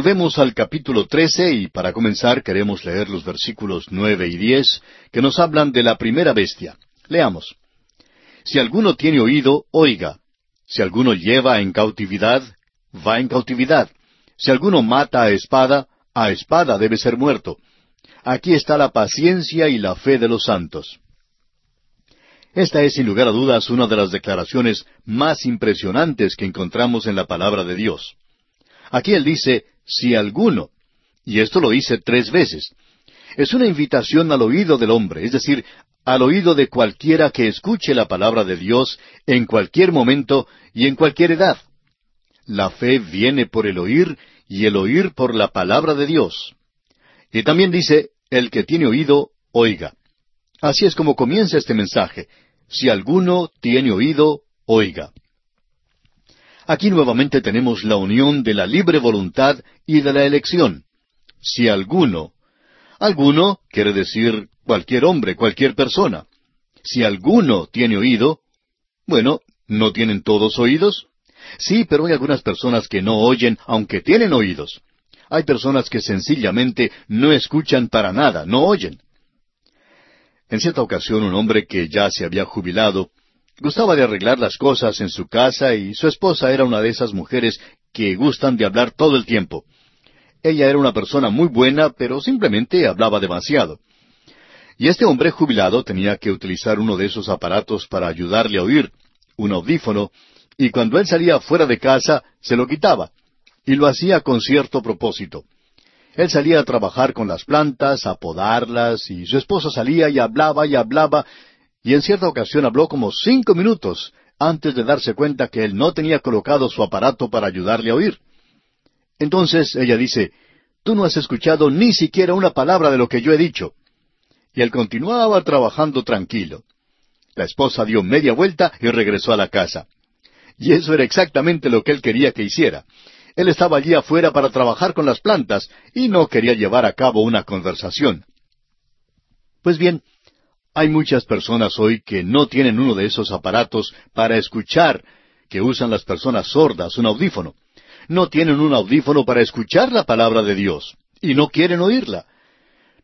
Volvemos al capítulo trece y para comenzar queremos leer los versículos nueve y diez que nos hablan de la primera bestia. Leamos. Si alguno tiene oído, oiga. Si alguno lleva en cautividad, va en cautividad. Si alguno mata a espada, a espada debe ser muerto. Aquí está la paciencia y la fe de los santos. Esta es sin lugar a dudas una de las declaraciones más impresionantes que encontramos en la palabra de Dios. Aquí él dice, si alguno, y esto lo dice tres veces. Es una invitación al oído del hombre, es decir, al oído de cualquiera que escuche la palabra de Dios en cualquier momento y en cualquier edad. La fe viene por el oír y el oír por la palabra de Dios. Y también dice, el que tiene oído, oiga. Así es como comienza este mensaje. Si alguno tiene oído, oiga. Aquí nuevamente tenemos la unión de la libre voluntad y de la elección. Si alguno. Alguno quiere decir cualquier hombre, cualquier persona. Si alguno tiene oído, bueno, ¿no tienen todos oídos? Sí, pero hay algunas personas que no oyen aunque tienen oídos. Hay personas que sencillamente no escuchan para nada, no oyen. En cierta ocasión un hombre que ya se había jubilado gustaba de arreglar las cosas en su casa y su esposa era una de esas mujeres que gustan de hablar todo el tiempo. Ella era una persona muy buena, pero simplemente hablaba demasiado. Y este hombre jubilado tenía que utilizar uno de esos aparatos para ayudarle a oír, un audífono, y cuando él salía fuera de casa se lo quitaba, y lo hacía con cierto propósito. Él salía a trabajar con las plantas, a podarlas, y su esposa salía y hablaba y hablaba, y en cierta ocasión habló como cinco minutos antes de darse cuenta que él no tenía colocado su aparato para ayudarle a oír. Entonces ella dice, Tú no has escuchado ni siquiera una palabra de lo que yo he dicho. Y él continuaba trabajando tranquilo. La esposa dio media vuelta y regresó a la casa. Y eso era exactamente lo que él quería que hiciera. Él estaba allí afuera para trabajar con las plantas y no quería llevar a cabo una conversación. Pues bien, hay muchas personas hoy que no tienen uno de esos aparatos para escuchar que usan las personas sordas, un audífono no tienen un audífono para escuchar la palabra de Dios y no quieren oírla.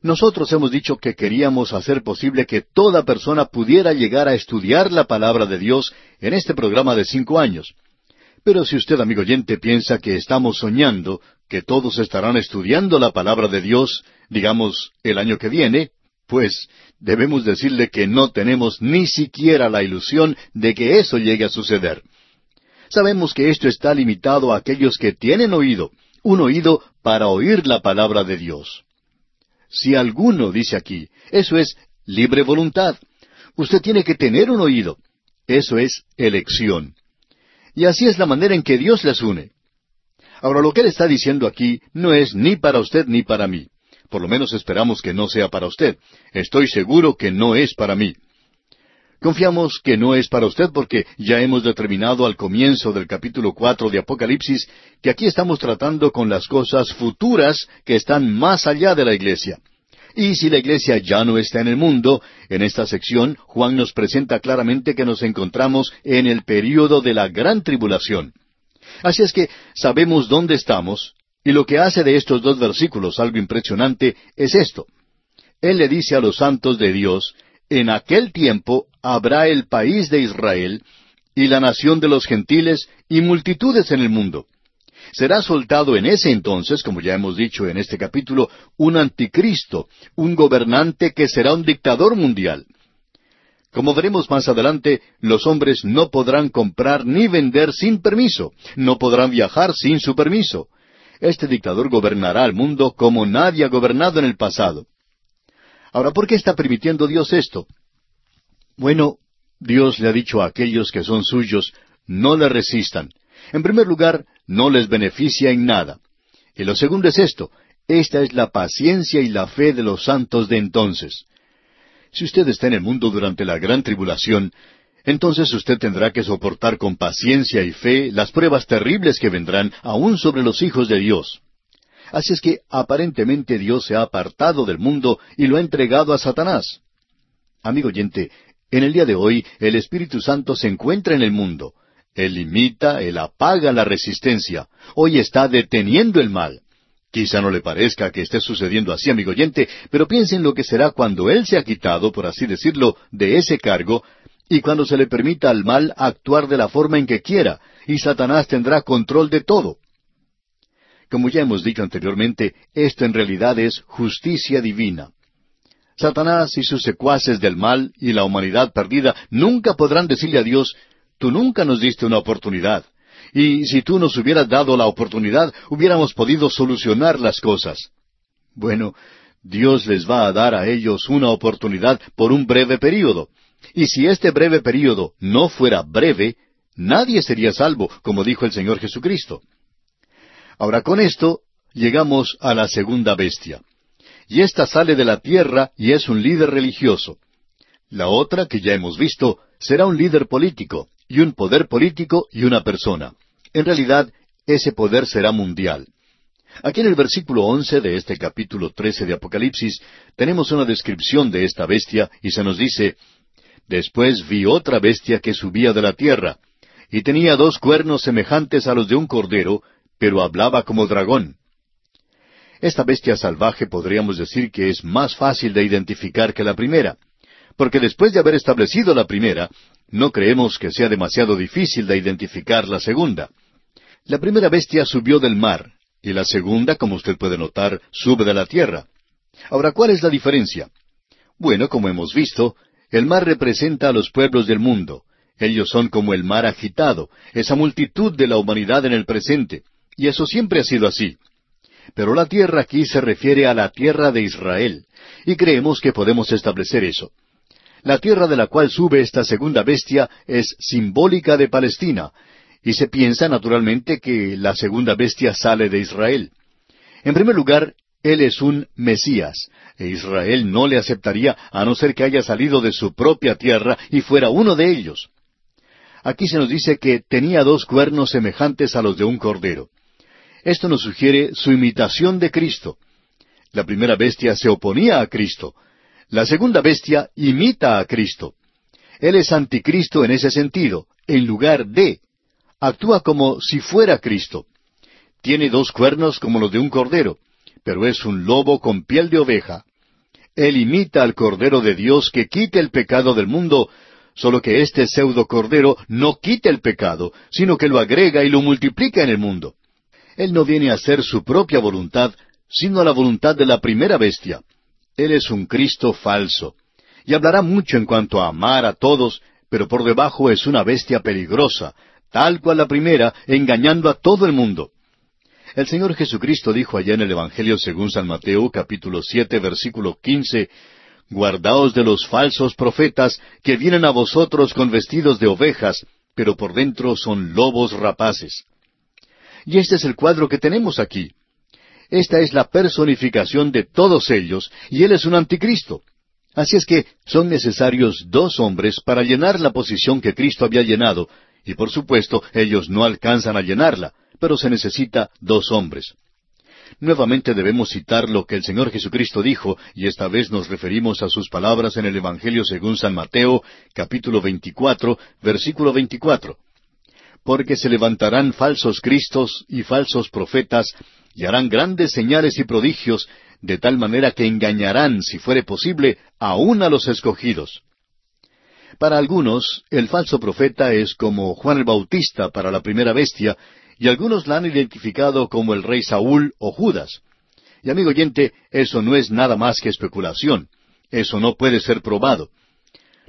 Nosotros hemos dicho que queríamos hacer posible que toda persona pudiera llegar a estudiar la palabra de Dios en este programa de cinco años. Pero si usted, amigo oyente, piensa que estamos soñando que todos estarán estudiando la palabra de Dios, digamos, el año que viene, pues debemos decirle que no tenemos ni siquiera la ilusión de que eso llegue a suceder. Sabemos que esto está limitado a aquellos que tienen oído, un oído para oír la palabra de Dios. Si alguno dice aquí, eso es libre voluntad. Usted tiene que tener un oído. Eso es elección. Y así es la manera en que Dios les une. Ahora lo que Él está diciendo aquí no es ni para usted ni para mí. Por lo menos esperamos que no sea para usted. Estoy seguro que no es para mí. Confiamos que no es para usted porque ya hemos determinado al comienzo del capítulo cuatro de Apocalipsis que aquí estamos tratando con las cosas futuras que están más allá de la iglesia. Y si la iglesia ya no está en el mundo, en esta sección Juan nos presenta claramente que nos encontramos en el período de la gran tribulación. Así es que sabemos dónde estamos, y lo que hace de estos dos versículos algo impresionante es esto. Él le dice a los santos de Dios, en aquel tiempo habrá el país de Israel y la nación de los gentiles y multitudes en el mundo. Será soltado en ese entonces, como ya hemos dicho en este capítulo, un anticristo, un gobernante que será un dictador mundial. Como veremos más adelante, los hombres no podrán comprar ni vender sin permiso, no podrán viajar sin su permiso. Este dictador gobernará al mundo como nadie ha gobernado en el pasado. Ahora, ¿por qué está permitiendo Dios esto? Bueno, Dios le ha dicho a aquellos que son suyos, no le resistan. En primer lugar, no les beneficia en nada. Y lo segundo es esto, esta es la paciencia y la fe de los santos de entonces. Si usted está en el mundo durante la gran tribulación, entonces usted tendrá que soportar con paciencia y fe las pruebas terribles que vendrán aún sobre los hijos de Dios. Así es que aparentemente Dios se ha apartado del mundo y lo ha entregado a Satanás. Amigo oyente, en el día de hoy el Espíritu Santo se encuentra en el mundo. Él limita, él apaga la resistencia. Hoy está deteniendo el mal. Quizá no le parezca que esté sucediendo así, amigo oyente, pero piensen lo que será cuando Él se ha quitado, por así decirlo, de ese cargo, y cuando se le permita al mal actuar de la forma en que quiera, y Satanás tendrá control de todo. Como ya hemos dicho anteriormente, esto en realidad es justicia divina. Satanás y sus secuaces del mal y la humanidad perdida nunca podrán decirle a Dios, tú nunca nos diste una oportunidad. Y si tú nos hubieras dado la oportunidad, hubiéramos podido solucionar las cosas. Bueno, Dios les va a dar a ellos una oportunidad por un breve período. Y si este breve período no fuera breve, nadie sería salvo, como dijo el Señor Jesucristo. Ahora con esto llegamos a la segunda bestia. Y ésta sale de la tierra y es un líder religioso. La otra, que ya hemos visto, será un líder político, y un poder político y una persona. En realidad, ese poder será mundial. Aquí en el versículo once de este capítulo trece de Apocalipsis tenemos una descripción de esta bestia y se nos dice Después vi otra bestia que subía de la tierra, y tenía dos cuernos semejantes a los de un cordero, pero hablaba como dragón. Esta bestia salvaje podríamos decir que es más fácil de identificar que la primera, porque después de haber establecido la primera, no creemos que sea demasiado difícil de identificar la segunda. La primera bestia subió del mar, y la segunda, como usted puede notar, sube de la tierra. Ahora, ¿cuál es la diferencia? Bueno, como hemos visto, el mar representa a los pueblos del mundo. Ellos son como el mar agitado, esa multitud de la humanidad en el presente, y eso siempre ha sido así. Pero la tierra aquí se refiere a la tierra de Israel, y creemos que podemos establecer eso. La tierra de la cual sube esta segunda bestia es simbólica de Palestina, y se piensa naturalmente que la segunda bestia sale de Israel. En primer lugar, él es un Mesías, e Israel no le aceptaría a no ser que haya salido de su propia tierra y fuera uno de ellos. Aquí se nos dice que tenía dos cuernos semejantes a los de un cordero. Esto nos sugiere su imitación de Cristo. La primera bestia se oponía a Cristo. La segunda bestia imita a Cristo. Él es anticristo en ese sentido, en lugar de. Actúa como si fuera Cristo. Tiene dos cuernos como los de un cordero, pero es un lobo con piel de oveja. Él imita al Cordero de Dios que quite el pecado del mundo, solo que este pseudo Cordero no quita el pecado, sino que lo agrega y lo multiplica en el mundo. Él no viene a hacer su propia voluntad, sino la voluntad de la primera bestia. Él es un Cristo falso. Y hablará mucho en cuanto a amar a todos, pero por debajo es una bestia peligrosa, tal cual la primera, engañando a todo el mundo. El Señor Jesucristo dijo allá en el Evangelio según San Mateo capítulo siete versículo quince Guardaos de los falsos profetas que vienen a vosotros con vestidos de ovejas, pero por dentro son lobos rapaces. Y este es el cuadro que tenemos aquí. Esta es la personificación de todos ellos, y Él es un anticristo. Así es que son necesarios dos hombres para llenar la posición que Cristo había llenado, y por supuesto ellos no alcanzan a llenarla, pero se necesita dos hombres. Nuevamente debemos citar lo que el Señor Jesucristo dijo, y esta vez nos referimos a sus palabras en el Evangelio según San Mateo, capítulo 24, versículo 24 porque se levantarán falsos cristos y falsos profetas, y harán grandes señales y prodigios, de tal manera que engañarán, si fuere posible, aún a los escogidos. Para algunos, el falso profeta es como Juan el Bautista para la primera bestia, y algunos la han identificado como el rey Saúl o Judas. Y amigo oyente, eso no es nada más que especulación. Eso no puede ser probado.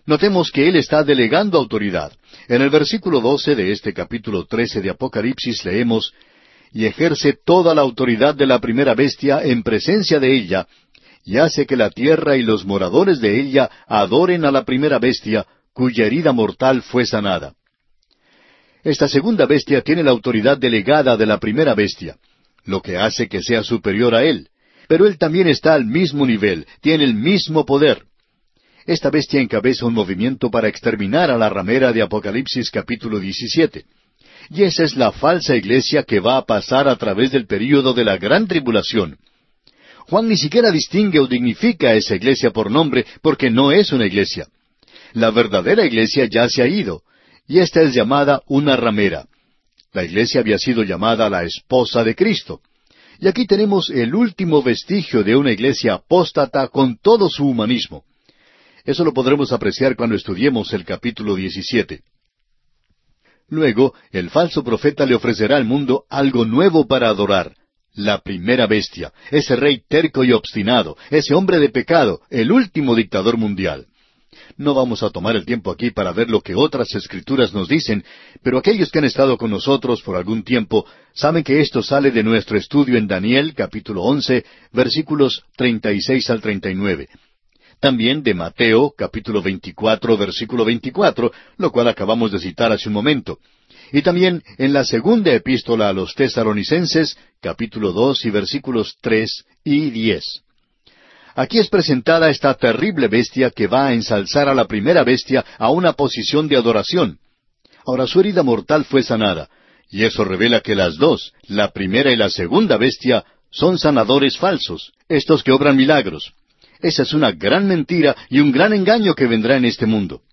Notemos que él está delegando autoridad. En el versículo doce de este capítulo trece de Apocalipsis leemos y ejerce toda la autoridad de la primera bestia en presencia de ella, y hace que la tierra y los moradores de ella adoren a la primera bestia, cuya herida mortal fue sanada. Esta segunda bestia tiene la autoridad delegada de la primera bestia, lo que hace que sea superior a él. Pero él también está al mismo nivel, tiene el mismo poder. Esta bestia encabeza un movimiento para exterminar a la ramera de Apocalipsis capítulo 17. Y esa es la falsa iglesia que va a pasar a través del período de la gran tribulación. Juan ni siquiera distingue o dignifica a esa iglesia por nombre porque no es una iglesia. La verdadera iglesia ya se ha ido, y esta es llamada una ramera. La iglesia había sido llamada la esposa de Cristo. Y aquí tenemos el último vestigio de una iglesia apóstata con todo su humanismo. Eso lo podremos apreciar cuando estudiemos el capítulo 17. Luego, el falso profeta le ofrecerá al mundo algo nuevo para adorar, la primera bestia, ese rey terco y obstinado, ese hombre de pecado, el último dictador mundial. No vamos a tomar el tiempo aquí para ver lo que otras escrituras nos dicen, pero aquellos que han estado con nosotros por algún tiempo saben que esto sale de nuestro estudio en Daniel capítulo once versículos treinta y seis al treinta y nueve. También de Mateo capítulo veinticuatro versículo veinticuatro, lo cual acabamos de citar hace un momento. Y también en la segunda epístola a los tesaronicenses capítulo dos y versículos tres y diez. Aquí es presentada esta terrible bestia que va a ensalzar a la primera bestia a una posición de adoración. Ahora su herida mortal fue sanada, y eso revela que las dos, la primera y la segunda bestia, son sanadores falsos, estos que obran milagros. Esa es una gran mentira y un gran engaño que vendrá en este mundo.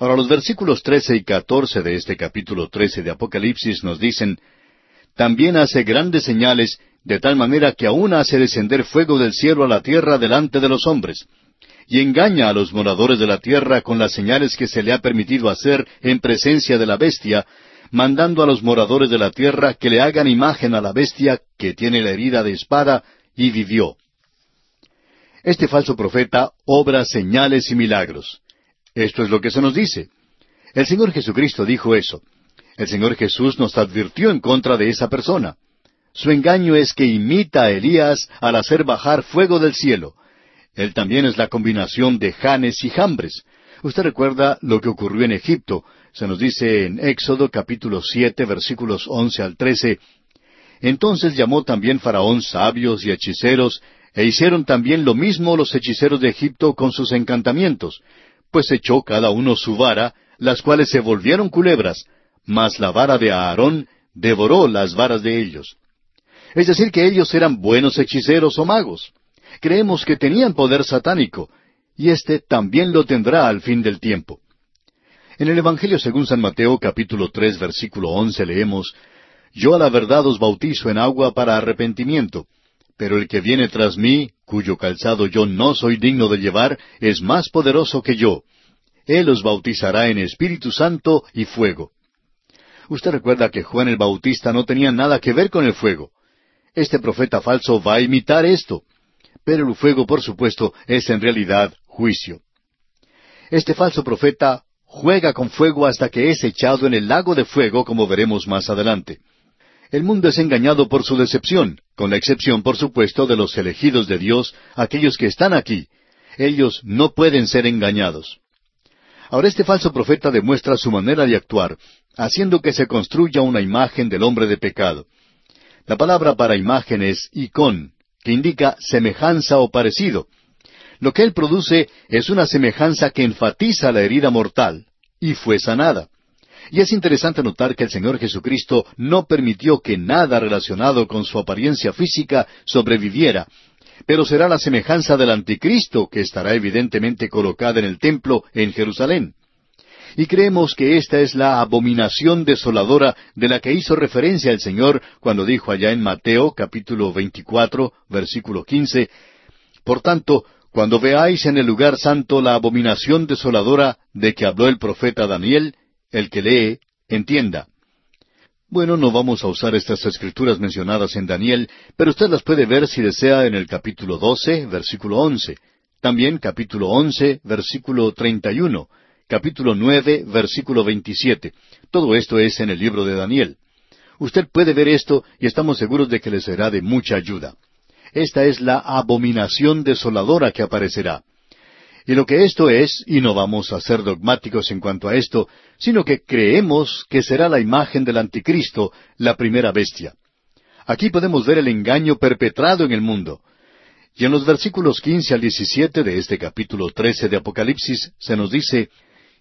Ahora los versículos trece y catorce de este capítulo trece de Apocalipsis nos dicen, También hace grandes señales de tal manera que aún hace descender fuego del cielo a la tierra delante de los hombres, y engaña a los moradores de la tierra con las señales que se le ha permitido hacer en presencia de la bestia, mandando a los moradores de la tierra que le hagan imagen a la bestia que tiene la herida de espada y vivió. Este falso profeta obra señales y milagros. Esto es lo que se nos dice. El Señor Jesucristo dijo eso. El Señor Jesús nos advirtió en contra de esa persona. Su engaño es que imita a Elías al hacer bajar fuego del cielo. Él también es la combinación de Janes y Jambres. Usted recuerda lo que ocurrió en Egipto. Se nos dice en Éxodo capítulo siete versículos once al trece. Entonces llamó también Faraón sabios y hechiceros, e hicieron también lo mismo los hechiceros de Egipto con sus encantamientos, pues echó cada uno su vara, las cuales se volvieron culebras, mas la vara de Aarón devoró las varas de ellos. Es decir, que ellos eran buenos hechiceros o magos. Creemos que tenían poder satánico, y éste también lo tendrá al fin del tiempo. En el Evangelio según San Mateo capítulo tres versículo once leemos, Yo a la verdad os bautizo en agua para arrepentimiento, pero el que viene tras mí, cuyo calzado yo no soy digno de llevar, es más poderoso que yo. Él os bautizará en Espíritu Santo y fuego. Usted recuerda que Juan el Bautista no tenía nada que ver con el fuego. Este profeta falso va a imitar esto. Pero el fuego, por supuesto, es en realidad juicio. Este falso profeta juega con fuego hasta que es echado en el lago de fuego, como veremos más adelante. El mundo es engañado por su decepción, con la excepción, por supuesto, de los elegidos de Dios, aquellos que están aquí. Ellos no pueden ser engañados. Ahora este falso profeta demuestra su manera de actuar, haciendo que se construya una imagen del hombre de pecado. La palabra para imagen es icon, que indica semejanza o parecido. Lo que él produce es una semejanza que enfatiza la herida mortal, y fue sanada. Y es interesante notar que el Señor Jesucristo no permitió que nada relacionado con su apariencia física sobreviviera, pero será la semejanza del anticristo que estará evidentemente colocada en el templo en Jerusalén. Y creemos que esta es la abominación desoladora de la que hizo referencia el Señor cuando dijo allá en Mateo capítulo 24, versículo 15, Por tanto, cuando veáis en el lugar santo la abominación desoladora de que habló el profeta Daniel, el que lee, entienda. Bueno, no vamos a usar estas escrituras mencionadas en Daniel, pero usted las puede ver si desea en el capítulo 12, versículo 11, también capítulo 11, versículo 31, capítulo nueve, versículo veintisiete. Todo esto es en el libro de Daniel. Usted puede ver esto y estamos seguros de que le será de mucha ayuda. Esta es la abominación desoladora que aparecerá. Y lo que esto es, y no vamos a ser dogmáticos en cuanto a esto, sino que creemos que será la imagen del anticristo, la primera bestia. Aquí podemos ver el engaño perpetrado en el mundo. Y en los versículos quince al diecisiete de este capítulo trece de Apocalipsis se nos dice,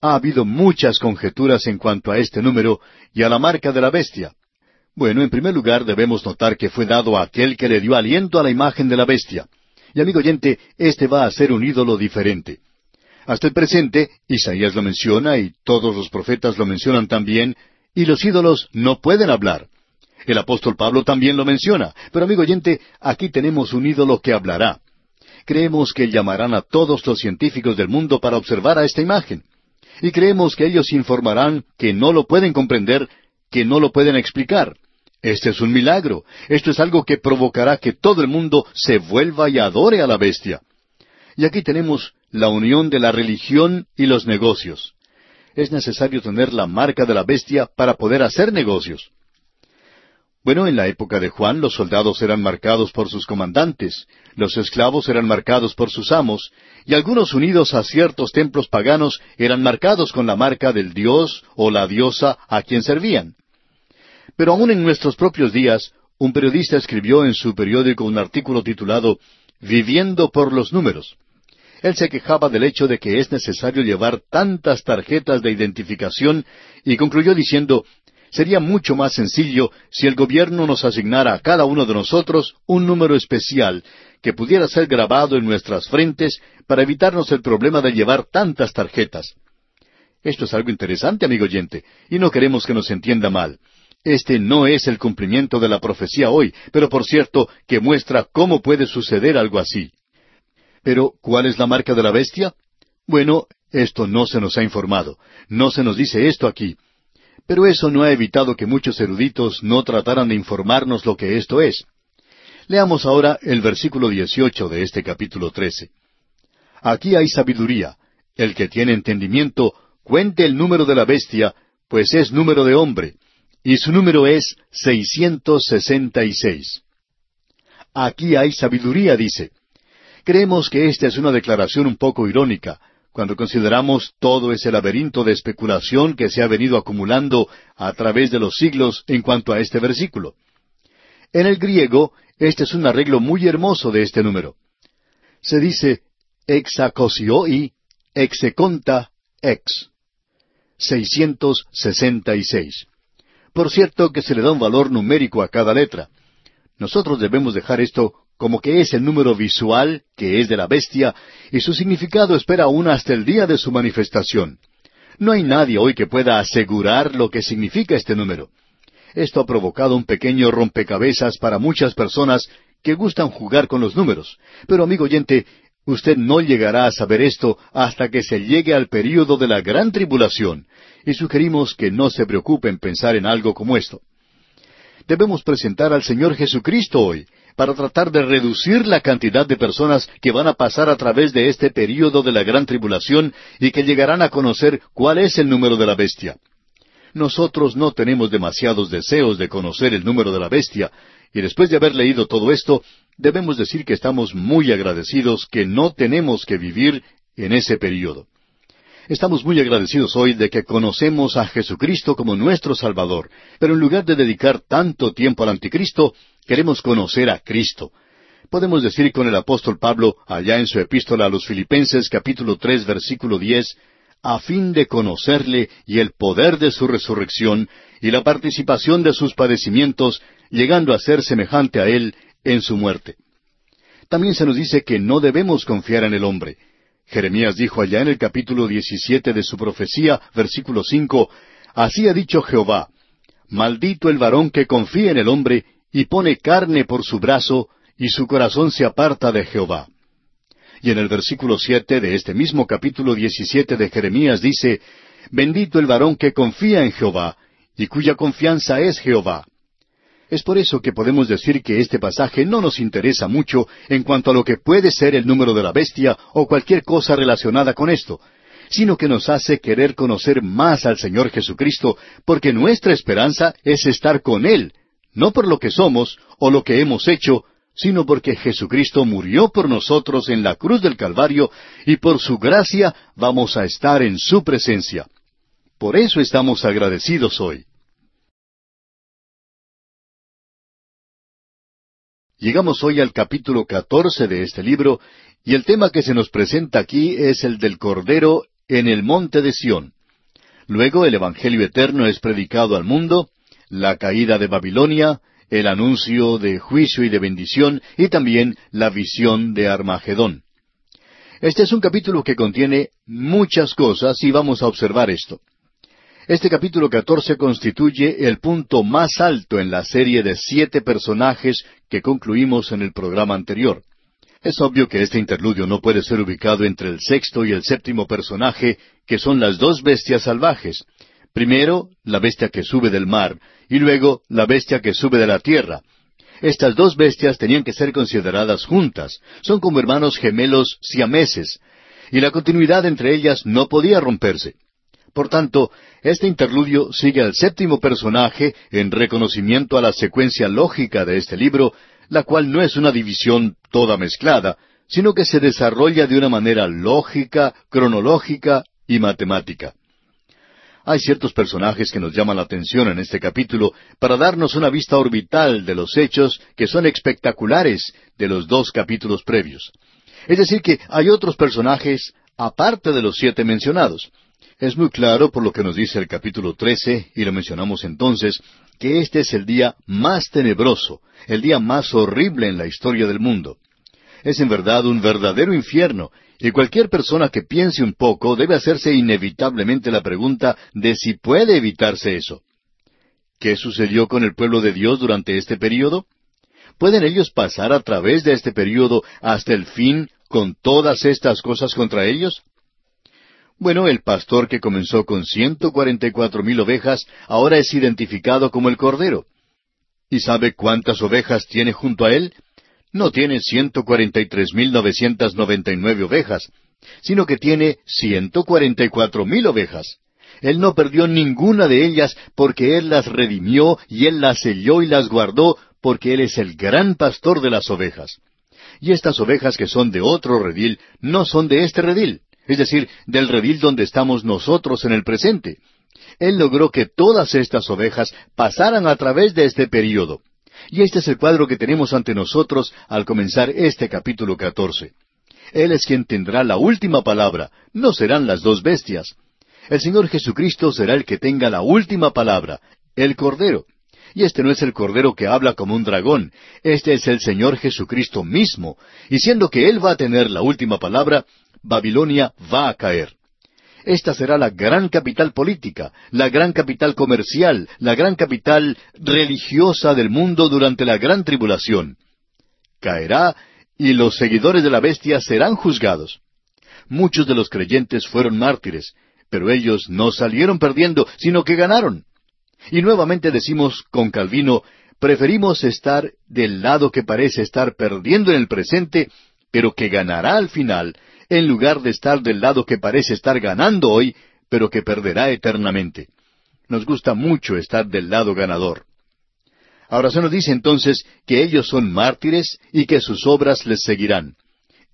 ha habido muchas conjeturas en cuanto a este número y a la marca de la bestia. Bueno, en primer lugar debemos notar que fue dado a aquel que le dio aliento a la imagen de la bestia. Y amigo oyente, este va a ser un ídolo diferente. Hasta el presente, Isaías lo menciona y todos los profetas lo mencionan también, y los ídolos no pueden hablar. El apóstol Pablo también lo menciona, pero amigo oyente, aquí tenemos un ídolo que hablará. Creemos que llamarán a todos los científicos del mundo para observar a esta imagen. Y creemos que ellos informarán que no lo pueden comprender, que no lo pueden explicar. Este es un milagro. Esto es algo que provocará que todo el mundo se vuelva y adore a la bestia. Y aquí tenemos la unión de la religión y los negocios. Es necesario tener la marca de la bestia para poder hacer negocios. Bueno, en la época de Juan los soldados eran marcados por sus comandantes, los esclavos eran marcados por sus amos, y algunos unidos a ciertos templos paganos eran marcados con la marca del dios o la diosa a quien servían. Pero aún en nuestros propios días, un periodista escribió en su periódico un artículo titulado Viviendo por los números. Él se quejaba del hecho de que es necesario llevar tantas tarjetas de identificación y concluyó diciendo, sería mucho más sencillo si el gobierno nos asignara a cada uno de nosotros un número especial que pudiera ser grabado en nuestras frentes para evitarnos el problema de llevar tantas tarjetas. Esto es algo interesante, amigo oyente, y no queremos que nos entienda mal. Este no es el cumplimiento de la profecía hoy, pero por cierto que muestra cómo puede suceder algo así. Pero, ¿cuál es la marca de la bestia? Bueno, esto no se nos ha informado. No se nos dice esto aquí. Pero eso no ha evitado que muchos eruditos no trataran de informarnos lo que esto es. Leamos ahora el versículo 18 de este capítulo 13. Aquí hay sabiduría. El que tiene entendimiento, cuente el número de la bestia, pues es número de hombre, y su número es seiscientos sesenta y seis. Aquí hay sabiduría, dice. Creemos que esta es una declaración un poco irónica, cuando consideramos todo ese laberinto de especulación que se ha venido acumulando a través de los siglos en cuanto a este versículo. En el griego, este es un arreglo muy hermoso de este número. Se dice y execonta ex. 666. Por cierto que se le da un valor numérico a cada letra. Nosotros debemos dejar esto como que es el número visual, que es de la bestia, y su significado espera aún hasta el día de su manifestación. No hay nadie hoy que pueda asegurar lo que significa este número. Esto ha provocado un pequeño rompecabezas para muchas personas que gustan jugar con los números. Pero amigo oyente, usted no llegará a saber esto hasta que se llegue al período de la gran tribulación, y sugerimos que no se preocupe en pensar en algo como esto. Debemos presentar al Señor Jesucristo hoy, para tratar de reducir la cantidad de personas que van a pasar a través de este período de la gran tribulación y que llegarán a conocer cuál es el número de la bestia. Nosotros no tenemos demasiados deseos de conocer el número de la bestia, y después de haber leído todo esto, debemos decir que estamos muy agradecidos que no tenemos que vivir en ese período. Estamos muy agradecidos hoy de que conocemos a Jesucristo como nuestro Salvador, pero en lugar de dedicar tanto tiempo al anticristo, Queremos conocer a Cristo. Podemos decir con el apóstol Pablo, allá en su epístola a los Filipenses capítulo tres versículo diez, a fin de conocerle y el poder de su resurrección y la participación de sus padecimientos, llegando a ser semejante a él en su muerte. También se nos dice que no debemos confiar en el hombre. Jeremías dijo allá en el capítulo diecisiete de su profecía, versículo cinco, Así ha dicho Jehová, Maldito el varón que confía en el hombre y pone carne por su brazo, y su corazón se aparta de Jehová. Y en el versículo siete de este mismo capítulo diecisiete de Jeremías dice, Bendito el varón que confía en Jehová, y cuya confianza es Jehová. Es por eso que podemos decir que este pasaje no nos interesa mucho en cuanto a lo que puede ser el número de la bestia o cualquier cosa relacionada con esto, sino que nos hace querer conocer más al Señor Jesucristo, porque nuestra esperanza es estar con Él, no por lo que somos o lo que hemos hecho, sino porque Jesucristo murió por nosotros en la cruz del Calvario y por su gracia vamos a estar en su presencia. Por eso estamos agradecidos hoy. Llegamos hoy al capítulo catorce de este libro, y el tema que se nos presenta aquí es el del Cordero en el monte de Sión. Luego el Evangelio eterno es predicado al mundo, la caída de Babilonia, el anuncio de juicio y de bendición, y también la visión de Armagedón. Este es un capítulo que contiene muchas cosas y vamos a observar esto. Este capítulo catorce constituye el punto más alto en la serie de siete personajes que concluimos en el programa anterior. Es obvio que este interludio no puede ser ubicado entre el sexto y el séptimo personaje, que son las dos bestias salvajes. Primero, la bestia que sube del mar, y luego la bestia que sube de la tierra. Estas dos bestias tenían que ser consideradas juntas, son como hermanos gemelos siameses, y la continuidad entre ellas no podía romperse. Por tanto, este interludio sigue al séptimo personaje en reconocimiento a la secuencia lógica de este libro, la cual no es una división toda mezclada, sino que se desarrolla de una manera lógica, cronológica y matemática. Hay ciertos personajes que nos llaman la atención en este capítulo para darnos una vista orbital de los hechos que son espectaculares de los dos capítulos previos. Es decir, que hay otros personajes aparte de los siete mencionados. Es muy claro por lo que nos dice el capítulo 13, y lo mencionamos entonces, que este es el día más tenebroso, el día más horrible en la historia del mundo. Es en verdad un verdadero infierno, y cualquier persona que piense un poco debe hacerse inevitablemente la pregunta de si puede evitarse eso. ¿Qué sucedió con el pueblo de Dios durante este período? ¿Pueden ellos pasar a través de este período hasta el fin con todas estas cosas contra ellos? Bueno, el pastor que comenzó con ciento cuarenta y cuatro mil ovejas ahora es identificado como el Cordero. ¿Y sabe cuántas ovejas tiene junto a él? No tiene ciento cuarenta y tres mil novecientas noventa y nueve ovejas, sino que tiene ciento cuarenta y cuatro mil ovejas. Él no perdió ninguna de ellas porque Él las redimió y Él las selló y las guardó porque Él es el gran pastor de las ovejas. Y estas ovejas que son de otro redil no son de este redil es decir, del redil donde estamos nosotros en el presente. Él logró que todas estas ovejas pasaran a través de este período. Y este es el cuadro que tenemos ante nosotros al comenzar este capítulo catorce. Él es quien tendrá la última palabra, no serán las dos bestias. El Señor Jesucristo será el que tenga la última palabra, el Cordero. Y este no es el Cordero que habla como un dragón, este es el Señor Jesucristo mismo, y siendo que Él va a tener la última palabra, Babilonia va a caer. Esta será la gran capital política, la gran capital comercial, la gran capital religiosa del mundo durante la gran tribulación. Caerá y los seguidores de la bestia serán juzgados. Muchos de los creyentes fueron mártires, pero ellos no salieron perdiendo, sino que ganaron. Y nuevamente decimos con Calvino, preferimos estar del lado que parece estar perdiendo en el presente, pero que ganará al final, en lugar de estar del lado que parece estar ganando hoy, pero que perderá eternamente. Nos gusta mucho estar del lado ganador. Ahora se nos dice entonces que ellos son mártires y que sus obras les seguirán.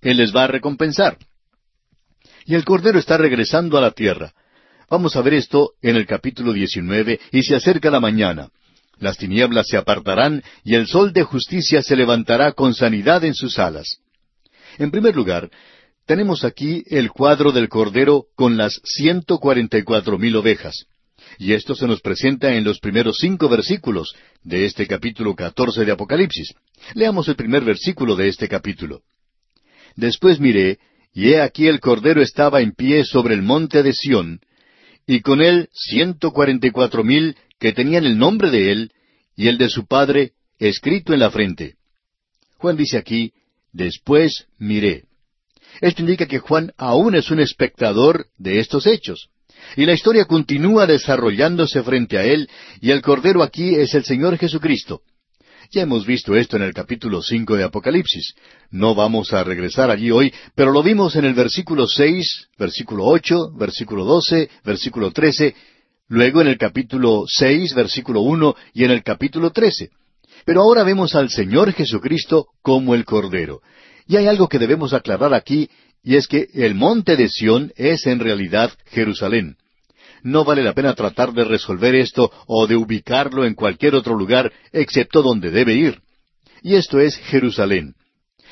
Él les va a recompensar. Y el Cordero está regresando a la tierra. Vamos a ver esto en el capítulo 19 y se acerca la mañana. Las tinieblas se apartarán y el sol de justicia se levantará con sanidad en sus alas. En primer lugar, tenemos aquí el cuadro del Cordero con las ciento cuarenta y cuatro mil ovejas. Y esto se nos presenta en los primeros cinco versículos de este capítulo catorce de Apocalipsis. Leamos el primer versículo de este capítulo. Después miré, y he aquí el Cordero estaba en pie sobre el monte de Sión, y con él ciento cuarenta y cuatro mil que tenían el nombre de él y el de su padre escrito en la frente. Juan dice aquí, después miré. Esto indica que Juan aún es un espectador de estos hechos. Y la historia continúa desarrollándose frente a él, y el Cordero aquí es el Señor Jesucristo. Ya hemos visto esto en el capítulo cinco de Apocalipsis. No vamos a regresar allí hoy, pero lo vimos en el versículo seis, versículo ocho, versículo doce, versículo trece, luego en el capítulo seis, versículo uno, y en el capítulo trece. Pero ahora vemos al Señor Jesucristo como el Cordero. Y hay algo que debemos aclarar aquí, y es que el monte de Sión es en realidad Jerusalén. No vale la pena tratar de resolver esto o de ubicarlo en cualquier otro lugar excepto donde debe ir. y esto es Jerusalén.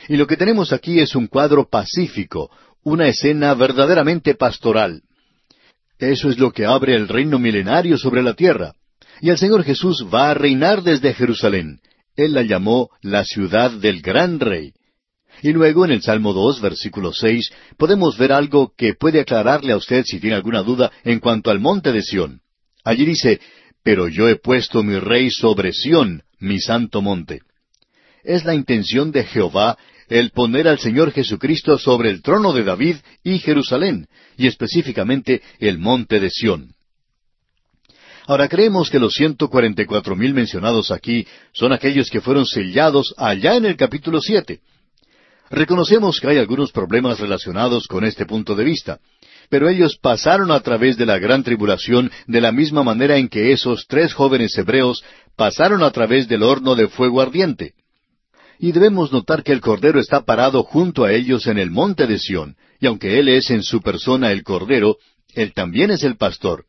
Y lo que tenemos aquí es un cuadro pacífico, una escena verdaderamente pastoral. Eso es lo que abre el reino milenario sobre la tierra. Y el Señor Jesús va a reinar desde Jerusalén. Él la llamó la ciudad del gran rey. Y luego en el Salmo 2, versículo 6, podemos ver algo que puede aclararle a usted si tiene alguna duda en cuanto al monte de Sión. Allí dice, Pero yo he puesto mi rey sobre Sión, mi santo monte. Es la intención de Jehová el poner al Señor Jesucristo sobre el trono de David y Jerusalén, y específicamente el monte de Sión. Ahora creemos que los ciento cuarenta y cuatro mil mencionados aquí son aquellos que fueron sellados allá en el capítulo siete. Reconocemos que hay algunos problemas relacionados con este punto de vista, pero ellos pasaron a través de la gran tribulación de la misma manera en que esos tres jóvenes hebreos pasaron a través del horno de fuego ardiente. Y debemos notar que el Cordero está parado junto a ellos en el monte de Sión, y aunque Él es en su persona el Cordero, Él también es el pastor.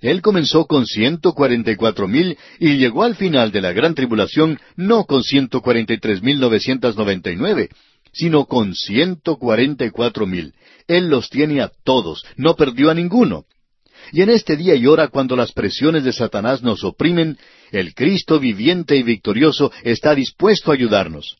Él comenzó con ciento cuarenta y cuatro mil y llegó al final de la gran tribulación no con ciento cuarenta y tres mil novecientos noventa y nueve, sino con ciento cuarenta y cuatro mil. Él los tiene a todos, no perdió a ninguno. Y en este día y hora cuando las presiones de Satanás nos oprimen, el Cristo viviente y victorioso está dispuesto a ayudarnos.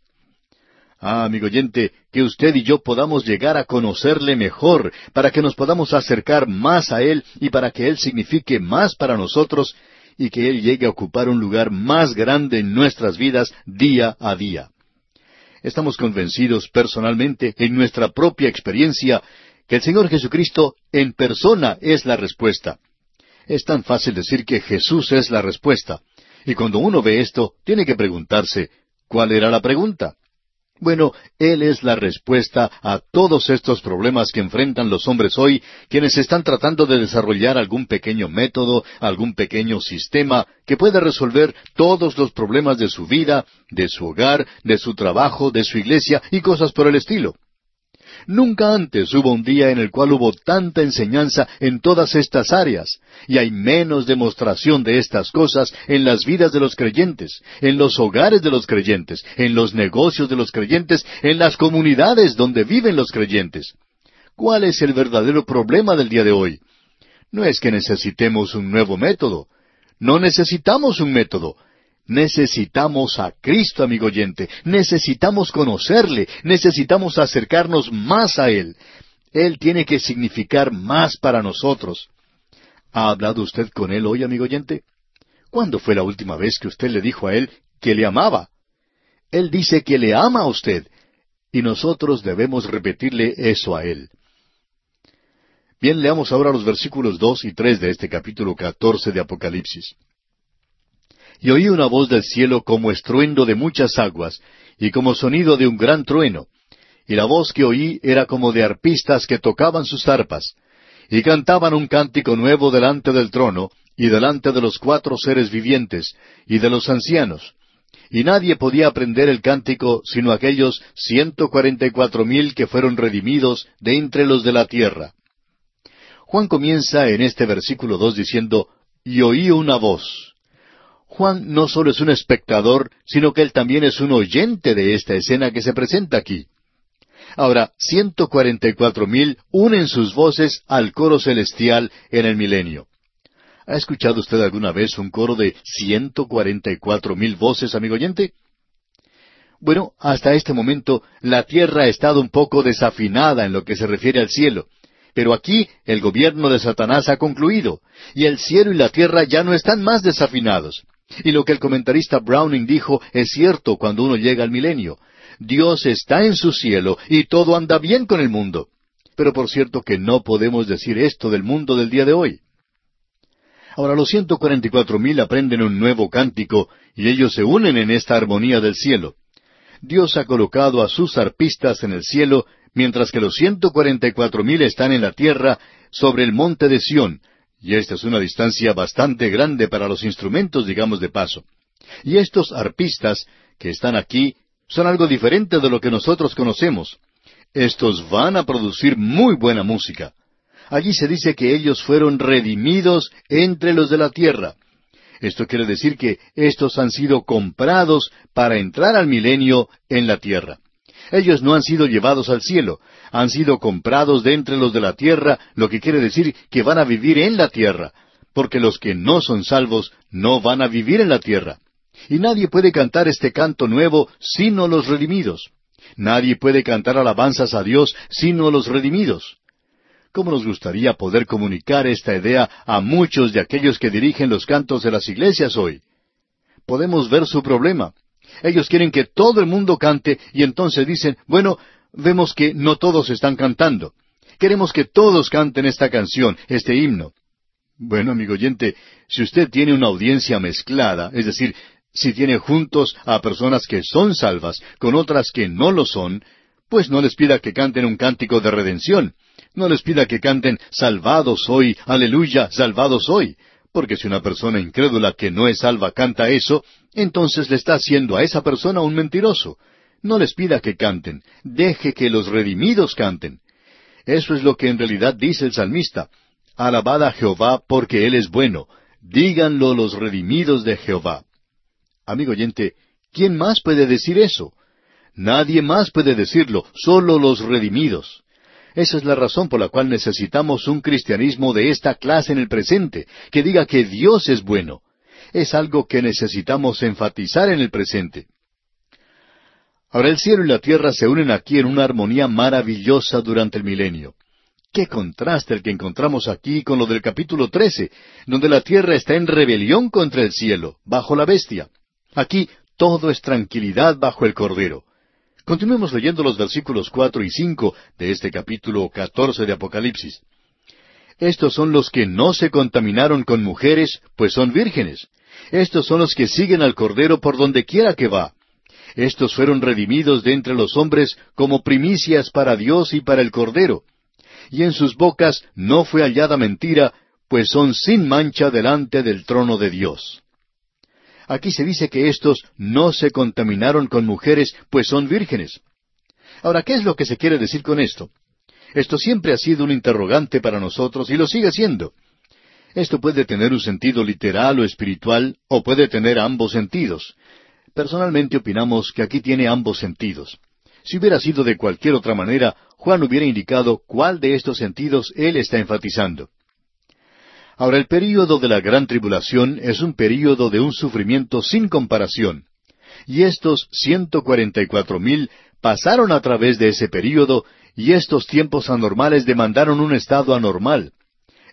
Ah, amigo oyente, que usted y yo podamos llegar a conocerle mejor, para que nos podamos acercar más a Él y para que Él signifique más para nosotros y que Él llegue a ocupar un lugar más grande en nuestras vidas día a día. Estamos convencidos personalmente, en nuestra propia experiencia, que el Señor Jesucristo en persona es la respuesta. Es tan fácil decir que Jesús es la respuesta. Y cuando uno ve esto, tiene que preguntarse, ¿cuál era la pregunta? Bueno, Él es la respuesta a todos estos problemas que enfrentan los hombres hoy, quienes están tratando de desarrollar algún pequeño método, algún pequeño sistema que pueda resolver todos los problemas de su vida, de su hogar, de su trabajo, de su iglesia y cosas por el estilo. Nunca antes hubo un día en el cual hubo tanta enseñanza en todas estas áreas, y hay menos demostración de estas cosas en las vidas de los creyentes, en los hogares de los creyentes, en los negocios de los creyentes, en las comunidades donde viven los creyentes. ¿Cuál es el verdadero problema del día de hoy? No es que necesitemos un nuevo método. No necesitamos un método. Necesitamos a Cristo, amigo oyente. Necesitamos conocerle. Necesitamos acercarnos más a Él. Él tiene que significar más para nosotros. ¿Ha hablado usted con Él hoy, amigo oyente? ¿Cuándo fue la última vez que usted le dijo a Él que le amaba? Él dice que le ama a usted, y nosotros debemos repetirle eso a Él. Bien, leamos ahora los versículos dos y tres de este capítulo catorce de Apocalipsis. Y oí una voz del cielo como estruendo de muchas aguas, y como sonido de un gran trueno. Y la voz que oí era como de arpistas que tocaban sus arpas, y cantaban un cántico nuevo delante del trono, y delante de los cuatro seres vivientes, y de los ancianos. Y nadie podía aprender el cántico sino aquellos ciento cuarenta y cuatro mil que fueron redimidos de entre los de la tierra. Juan comienza en este versículo dos diciendo, Y oí una voz. Juan no solo es un espectador, sino que él también es un oyente de esta escena que se presenta aquí. Ahora, ciento cuarenta y cuatro mil unen sus voces al coro celestial en el milenio. ¿Ha escuchado usted alguna vez un coro de ciento cuarenta y cuatro mil voces, amigo oyente? Bueno, hasta este momento la tierra ha estado un poco desafinada en lo que se refiere al cielo, pero aquí el gobierno de Satanás ha concluido, y el cielo y la tierra ya no están más desafinados. Y lo que el comentarista Browning dijo es cierto cuando uno llega al milenio. Dios está en su cielo y todo anda bien con el mundo. Pero por cierto que no podemos decir esto del mundo del día de hoy. Ahora los ciento cuarenta y cuatro mil aprenden un nuevo cántico y ellos se unen en esta armonía del cielo. Dios ha colocado a sus arpistas en el cielo, mientras que los ciento cuarenta y cuatro mil están en la tierra sobre el monte de Sión, y esta es una distancia bastante grande para los instrumentos, digamos de paso. Y estos arpistas que están aquí son algo diferente de lo que nosotros conocemos. Estos van a producir muy buena música. Allí se dice que ellos fueron redimidos entre los de la tierra. Esto quiere decir que estos han sido comprados para entrar al milenio en la tierra. Ellos no han sido llevados al cielo, han sido comprados de entre los de la tierra, lo que quiere decir que van a vivir en la tierra, porque los que no son salvos no van a vivir en la tierra. Y nadie puede cantar este canto nuevo sino los redimidos. Nadie puede cantar alabanzas a Dios sino los redimidos. ¿Cómo nos gustaría poder comunicar esta idea a muchos de aquellos que dirigen los cantos de las iglesias hoy? Podemos ver su problema. Ellos quieren que todo el mundo cante y entonces dicen, bueno, vemos que no todos están cantando. Queremos que todos canten esta canción, este himno. Bueno, amigo oyente, si usted tiene una audiencia mezclada, es decir, si tiene juntos a personas que son salvas con otras que no lo son, pues no les pida que canten un cántico de redención, no les pida que canten salvados hoy, aleluya, salvados hoy, porque si una persona incrédula que no es salva canta eso, entonces le está haciendo a esa persona un mentiroso. No les pida que canten, deje que los redimidos canten. Eso es lo que en realidad dice el salmista. Alabad a Jehová porque Él es bueno. Díganlo los redimidos de Jehová. Amigo oyente, ¿quién más puede decir eso? Nadie más puede decirlo, solo los redimidos. Esa es la razón por la cual necesitamos un cristianismo de esta clase en el presente, que diga que Dios es bueno. Es algo que necesitamos enfatizar en el presente. Ahora el cielo y la tierra se unen aquí en una armonía maravillosa durante el milenio. Qué contraste el que encontramos aquí con lo del capítulo 13, donde la tierra está en rebelión contra el cielo, bajo la bestia. Aquí todo es tranquilidad bajo el Cordero. Continuemos leyendo los versículos cuatro y cinco de este capítulo catorce de Apocalipsis. Estos son los que no se contaminaron con mujeres, pues son vírgenes. Estos son los que siguen al Cordero por donde quiera que va. Estos fueron redimidos de entre los hombres como primicias para Dios y para el Cordero. Y en sus bocas no fue hallada mentira, pues son sin mancha delante del trono de Dios. Aquí se dice que estos no se contaminaron con mujeres, pues son vírgenes. Ahora, ¿qué es lo que se quiere decir con esto? Esto siempre ha sido un interrogante para nosotros y lo sigue siendo. Esto puede tener un sentido literal o espiritual, o puede tener ambos sentidos. Personalmente opinamos que aquí tiene ambos sentidos. Si hubiera sido de cualquier otra manera, Juan hubiera indicado cuál de estos sentidos él está enfatizando. Ahora, el período de la gran tribulación es un período de un sufrimiento sin comparación. Y estos ciento cuarenta y cuatro mil pasaron a través de ese período y estos tiempos anormales demandaron un estado anormal.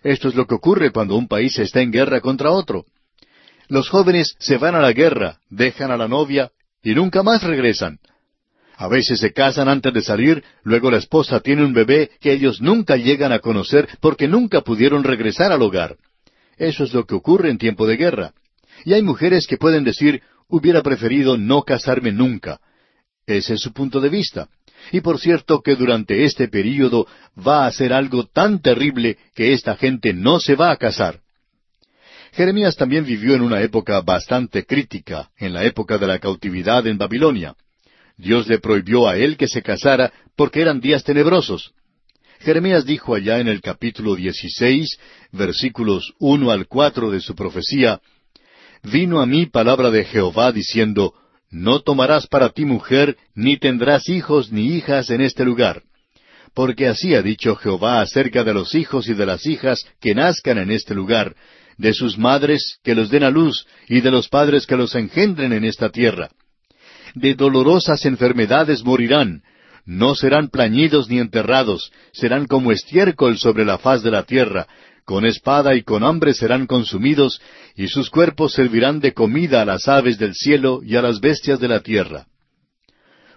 Esto es lo que ocurre cuando un país está en guerra contra otro. Los jóvenes se van a la guerra, dejan a la novia y nunca más regresan. A veces se casan antes de salir, luego la esposa tiene un bebé que ellos nunca llegan a conocer porque nunca pudieron regresar al hogar. Eso es lo que ocurre en tiempo de guerra. Y hay mujeres que pueden decir, hubiera preferido no casarme nunca. Ese es su punto de vista. Y por cierto que durante este período va a ser algo tan terrible que esta gente no se va a casar. Jeremías también vivió en una época bastante crítica, en la época de la cautividad en Babilonia. Dios le prohibió a él que se casara porque eran días tenebrosos. Jeremías dijo allá en el capítulo 16, versículos uno al cuatro de su profecía, Vino a mí palabra de Jehová diciendo, No tomarás para ti mujer, ni tendrás hijos ni hijas en este lugar. Porque así ha dicho Jehová acerca de los hijos y de las hijas que nazcan en este lugar, de sus madres que los den a luz, y de los padres que los engendren en esta tierra de dolorosas enfermedades morirán, no serán plañidos ni enterrados, serán como estiércol sobre la faz de la tierra, con espada y con hambre serán consumidos, y sus cuerpos servirán de comida a las aves del cielo y a las bestias de la tierra.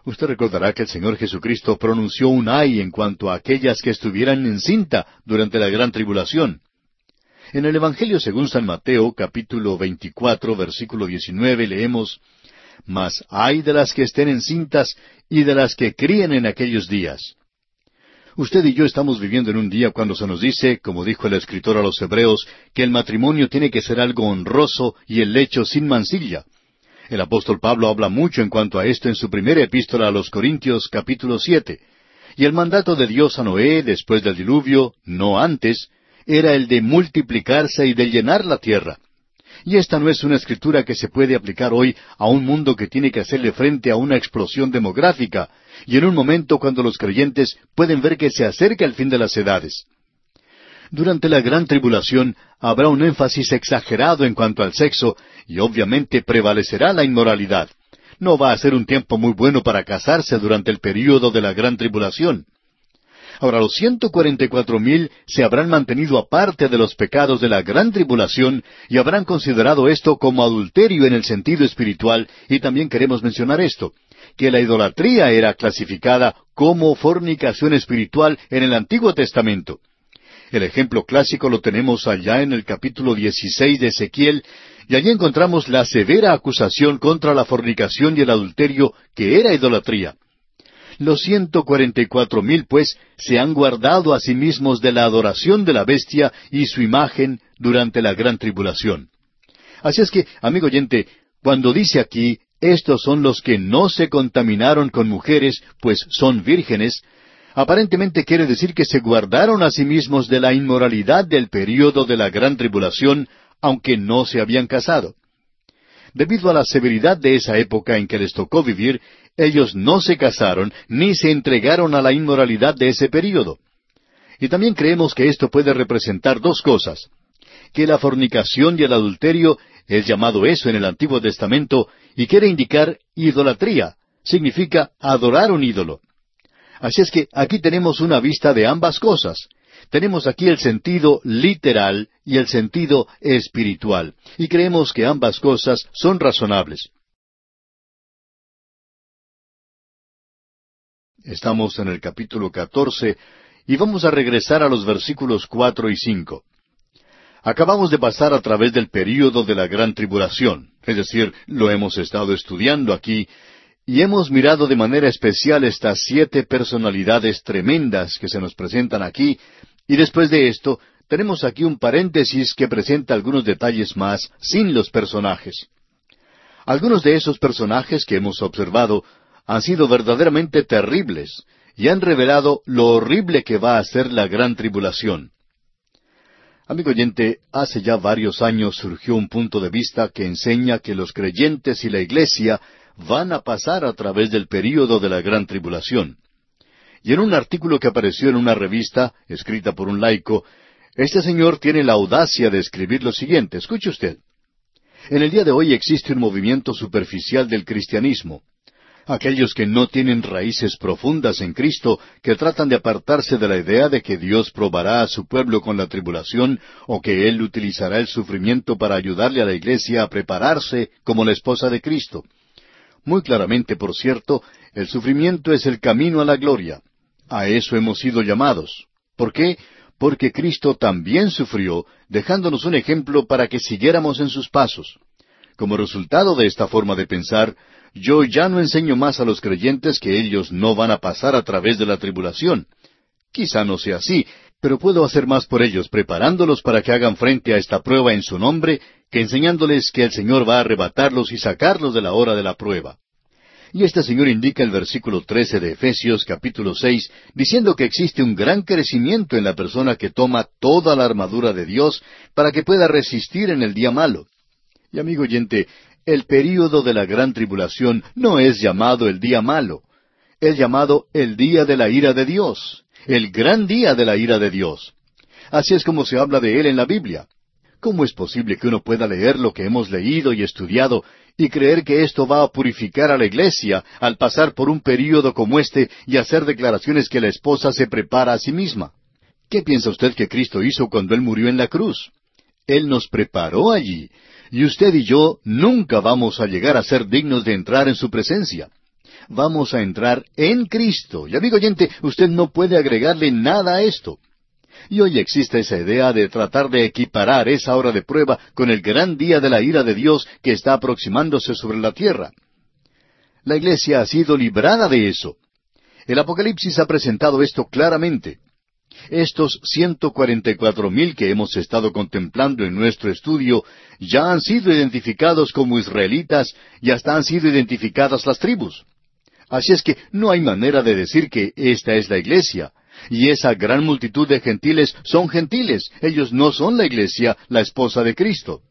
Usted recordará que el Señor Jesucristo pronunció un ay en cuanto a aquellas que estuvieran en cinta durante la gran tribulación. En el Evangelio según San Mateo, capítulo 24, versículo 19, leemos, mas hay de las que estén encintas y de las que críen en aquellos días. Usted y yo estamos viviendo en un día cuando se nos dice, como dijo el escritor a los Hebreos, que el matrimonio tiene que ser algo honroso y el lecho sin mancilla. El apóstol Pablo habla mucho en cuanto a esto en su primera epístola a los Corintios capítulo siete. Y el mandato de Dios a Noé después del diluvio, no antes, era el de multiplicarse y de llenar la tierra. Y esta no es una escritura que se puede aplicar hoy a un mundo que tiene que hacerle frente a una explosión demográfica, y en un momento cuando los creyentes pueden ver que se acerca el fin de las edades. Durante la gran tribulación habrá un énfasis exagerado en cuanto al sexo, y obviamente prevalecerá la inmoralidad. No va a ser un tiempo muy bueno para casarse durante el período de la gran tribulación. Ahora, los ciento cuarenta y cuatro mil se habrán mantenido aparte de los pecados de la gran tribulación y habrán considerado esto como adulterio en el sentido espiritual, y también queremos mencionar esto, que la idolatría era clasificada como fornicación espiritual en el Antiguo Testamento. El ejemplo clásico lo tenemos allá en el capítulo 16 de Ezequiel, y allí encontramos la severa acusación contra la fornicación y el adulterio que era idolatría. Los ciento cuarenta y cuatro mil, pues, se han guardado a sí mismos de la adoración de la bestia y su imagen durante la gran tribulación. Así es que, amigo oyente, cuando dice aquí, estos son los que no se contaminaron con mujeres, pues son vírgenes, aparentemente quiere decir que se guardaron a sí mismos de la inmoralidad del período de la gran tribulación, aunque no se habían casado. Debido a la severidad de esa época en que les tocó vivir, ellos no se casaron ni se entregaron a la inmoralidad de ese período. Y también creemos que esto puede representar dos cosas. Que la fornicación y el adulterio es llamado eso en el Antiguo Testamento y quiere indicar idolatría. Significa adorar un ídolo. Así es que aquí tenemos una vista de ambas cosas. Tenemos aquí el sentido literal y el sentido espiritual. Y creemos que ambas cosas son razonables. Estamos en el capítulo catorce y vamos a regresar a los versículos cuatro y cinco. Acabamos de pasar a través del período de la gran tribulación, es decir, lo hemos estado estudiando aquí, y hemos mirado de manera especial estas siete personalidades tremendas que se nos presentan aquí, y después de esto tenemos aquí un paréntesis que presenta algunos detalles más sin los personajes. Algunos de esos personajes que hemos observado han sido verdaderamente terribles y han revelado lo horrible que va a ser la gran tribulación. Amigo oyente, hace ya varios años surgió un punto de vista que enseña que los creyentes y la Iglesia van a pasar a través del período de la gran tribulación. Y en un artículo que apareció en una revista, escrita por un laico, este señor tiene la audacia de escribir lo siguiente. Escuche usted. En el día de hoy existe un movimiento superficial del cristianismo aquellos que no tienen raíces profundas en Cristo, que tratan de apartarse de la idea de que Dios probará a su pueblo con la tribulación o que Él utilizará el sufrimiento para ayudarle a la iglesia a prepararse como la esposa de Cristo. Muy claramente, por cierto, el sufrimiento es el camino a la gloria. A eso hemos sido llamados. ¿Por qué? Porque Cristo también sufrió, dejándonos un ejemplo para que siguiéramos en sus pasos. Como resultado de esta forma de pensar, yo ya no enseño más a los creyentes que ellos no van a pasar a través de la tribulación. Quizá no sea así, pero puedo hacer más por ellos preparándolos para que hagan frente a esta prueba en su nombre que enseñándoles que el Señor va a arrebatarlos y sacarlos de la hora de la prueba. Y este Señor indica el versículo trece de Efesios capítulo seis, diciendo que existe un gran crecimiento en la persona que toma toda la armadura de Dios para que pueda resistir en el día malo. Y amigo oyente, el período de la gran tribulación no es llamado el día malo, es llamado el día de la ira de Dios, el gran día de la ira de Dios. Así es como se habla de él en la Biblia. ¿Cómo es posible que uno pueda leer lo que hemos leído y estudiado y creer que esto va a purificar a la iglesia al pasar por un período como este y hacer declaraciones que la esposa se prepara a sí misma? ¿Qué piensa usted que Cristo hizo cuando Él murió en la cruz? Él nos preparó allí, y usted y yo nunca vamos a llegar a ser dignos de entrar en su presencia. Vamos a entrar en Cristo. Y amigo oyente, usted no puede agregarle nada a esto. Y hoy existe esa idea de tratar de equiparar esa hora de prueba con el gran día de la ira de Dios que está aproximándose sobre la tierra. La iglesia ha sido librada de eso. El Apocalipsis ha presentado esto claramente. Estos ciento cuarenta y cuatro mil que hemos estado contemplando en nuestro estudio ya han sido identificados como israelitas y hasta han sido identificadas las tribus. Así es que no hay manera de decir que esta es la iglesia. Y esa gran multitud de gentiles son gentiles. Ellos no son la iglesia, la esposa de Cristo.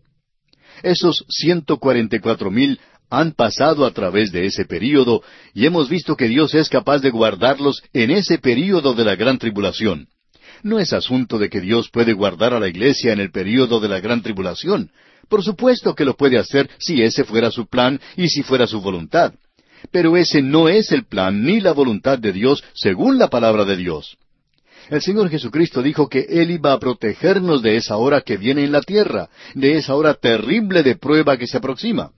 Esos ciento cuarenta y cuatro mil han pasado a través de ese período y hemos visto que Dios es capaz de guardarlos en ese período de la gran tribulación. No es asunto de que Dios puede guardar a la iglesia en el período de la gran tribulación. Por supuesto que lo puede hacer si ese fuera su plan y si fuera su voluntad. Pero ese no es el plan ni la voluntad de Dios según la palabra de Dios. El Señor Jesucristo dijo que Él iba a protegernos de esa hora que viene en la tierra, de esa hora terrible de prueba que se aproxima.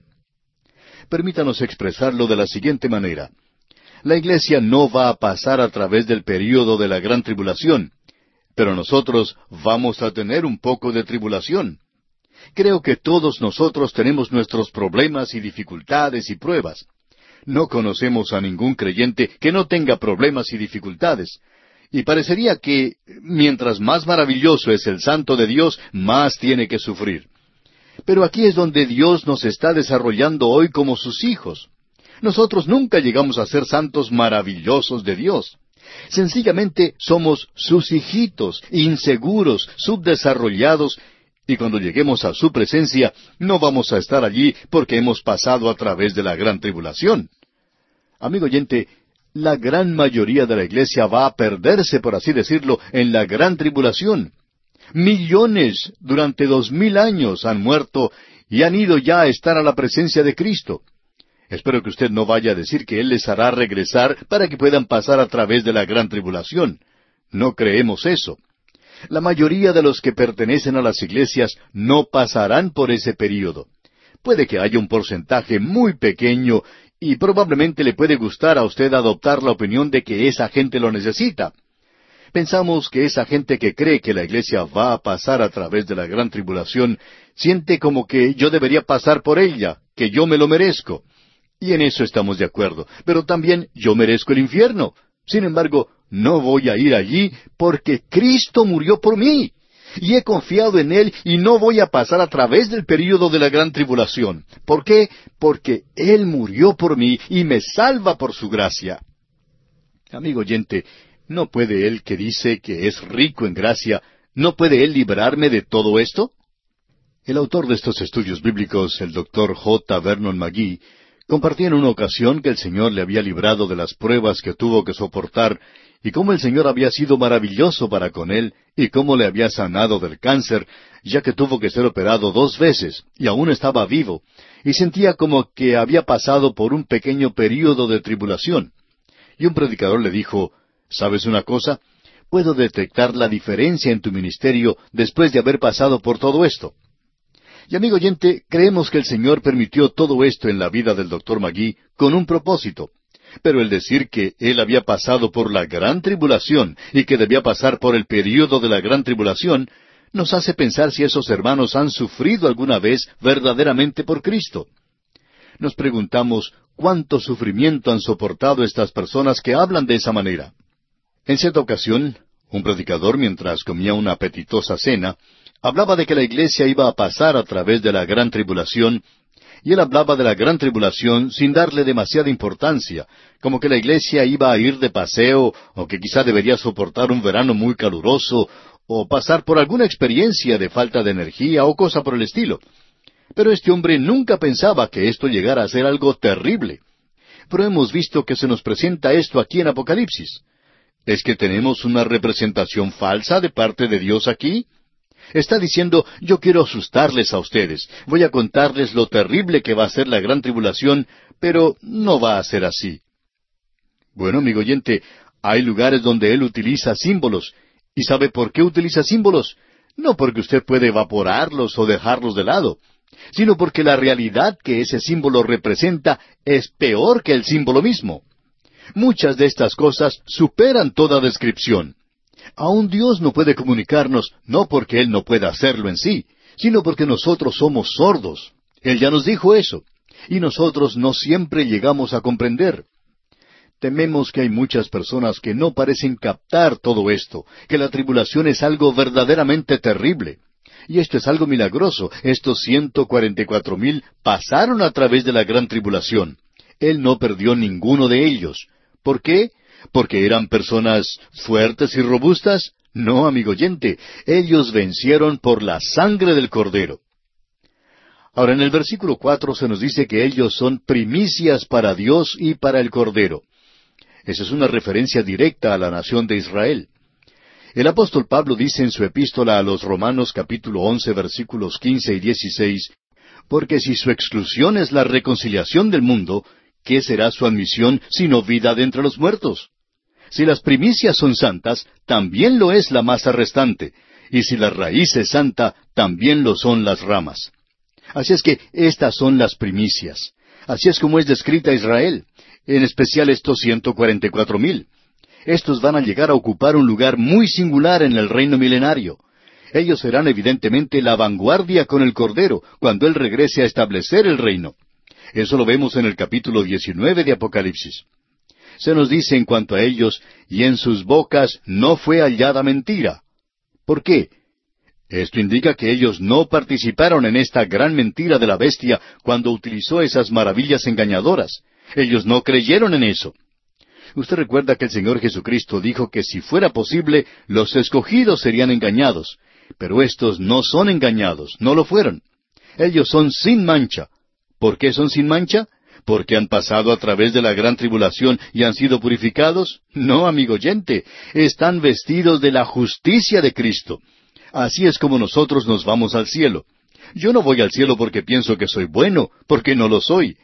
Permítanos expresarlo de la siguiente manera. La iglesia no va a pasar a través del período de la gran tribulación, pero nosotros vamos a tener un poco de tribulación. Creo que todos nosotros tenemos nuestros problemas y dificultades y pruebas. No conocemos a ningún creyente que no tenga problemas y dificultades. Y parecería que mientras más maravilloso es el santo de Dios, más tiene que sufrir. Pero aquí es donde Dios nos está desarrollando hoy como sus hijos. Nosotros nunca llegamos a ser santos maravillosos de Dios. Sencillamente somos sus hijitos, inseguros, subdesarrollados, y cuando lleguemos a su presencia no vamos a estar allí porque hemos pasado a través de la gran tribulación. Amigo oyente, la gran mayoría de la iglesia va a perderse, por así decirlo, en la gran tribulación. Millones durante dos mil años han muerto y han ido ya a estar a la presencia de Cristo. Espero que usted no vaya a decir que Él les hará regresar para que puedan pasar a través de la gran tribulación. No creemos eso. La mayoría de los que pertenecen a las iglesias no pasarán por ese período. Puede que haya un porcentaje muy pequeño y probablemente le puede gustar a usted adoptar la opinión de que esa gente lo necesita. Pensamos que esa gente que cree que la iglesia va a pasar a través de la gran tribulación siente como que yo debería pasar por ella, que yo me lo merezco. Y en eso estamos de acuerdo. Pero también yo merezco el infierno. Sin embargo, no voy a ir allí porque Cristo murió por mí. Y he confiado en Él y no voy a pasar a través del período de la gran tribulación. ¿Por qué? Porque Él murió por mí y me salva por su gracia. Amigo oyente, ¿No puede Él que dice que es rico en gracia, no puede Él librarme de todo esto? El autor de estos estudios bíblicos, el doctor J. Vernon McGee, compartía en una ocasión que el Señor le había librado de las pruebas que tuvo que soportar y cómo el Señor había sido maravilloso para con él y cómo le había sanado del cáncer, ya que tuvo que ser operado dos veces y aún estaba vivo, y sentía como que había pasado por un pequeño período de tribulación. Y un predicador le dijo, ¿Sabes una cosa? Puedo detectar la diferencia en tu ministerio después de haber pasado por todo esto. Y amigo oyente, creemos que el Señor permitió todo esto en la vida del doctor Magui con un propósito. Pero el decir que él había pasado por la gran tribulación y que debía pasar por el período de la gran tribulación, nos hace pensar si esos hermanos han sufrido alguna vez verdaderamente por Cristo. Nos preguntamos cuánto sufrimiento han soportado estas personas que hablan de esa manera. En cierta ocasión, un predicador, mientras comía una apetitosa cena, hablaba de que la iglesia iba a pasar a través de la gran tribulación, y él hablaba de la gran tribulación sin darle demasiada importancia, como que la iglesia iba a ir de paseo, o que quizá debería soportar un verano muy caluroso, o pasar por alguna experiencia de falta de energía o cosa por el estilo. Pero este hombre nunca pensaba que esto llegara a ser algo terrible. Pero hemos visto que se nos presenta esto aquí en Apocalipsis. ¿Es que tenemos una representación falsa de parte de Dios aquí? Está diciendo, yo quiero asustarles a ustedes, voy a contarles lo terrible que va a ser la gran tribulación, pero no va a ser así. Bueno, amigo oyente, hay lugares donde Él utiliza símbolos. ¿Y sabe por qué utiliza símbolos? No porque usted puede evaporarlos o dejarlos de lado, sino porque la realidad que ese símbolo representa es peor que el símbolo mismo. Muchas de estas cosas superan toda descripción. Aun Dios no puede comunicarnos no porque Él no pueda hacerlo en sí, sino porque nosotros somos sordos. Él ya nos dijo eso, y nosotros no siempre llegamos a comprender. Tememos que hay muchas personas que no parecen captar todo esto, que la tribulación es algo verdaderamente terrible. Y esto es algo milagroso. Estos ciento cuarenta y cuatro mil pasaron a través de la gran tribulación. Él no perdió ninguno de ellos. ¿Por qué? ¿Porque eran personas fuertes y robustas? No, amigo oyente, ellos vencieron por la sangre del cordero. Ahora en el versículo cuatro se nos dice que ellos son primicias para Dios y para el Cordero. Esa es una referencia directa a la nación de Israel. El apóstol Pablo dice en su epístola a los Romanos capítulo once versículos quince y dieciséis, porque si su exclusión es la reconciliación del mundo, ¿qué será su admisión sino vida de entre los muertos? Si las primicias son santas, también lo es la masa restante, y si la raíz es santa, también lo son las ramas. Así es que estas son las primicias. Así es como es descrita Israel, en especial estos ciento cuarenta y cuatro mil. Estos van a llegar a ocupar un lugar muy singular en el reino milenario. Ellos serán evidentemente la vanguardia con el Cordero cuando Él regrese a establecer el reino. Eso lo vemos en el capítulo 19 de Apocalipsis. Se nos dice en cuanto a ellos, y en sus bocas no fue hallada mentira. ¿Por qué? Esto indica que ellos no participaron en esta gran mentira de la bestia cuando utilizó esas maravillas engañadoras. Ellos no creyeron en eso. Usted recuerda que el Señor Jesucristo dijo que si fuera posible, los escogidos serían engañados, pero estos no son engañados, no lo fueron. Ellos son sin mancha. ¿Por qué son sin mancha? ¿Porque han pasado a través de la gran tribulación y han sido purificados? No, amigo oyente, están vestidos de la justicia de Cristo. Así es como nosotros nos vamos al cielo. Yo no voy al cielo porque pienso que soy bueno, porque no lo soy.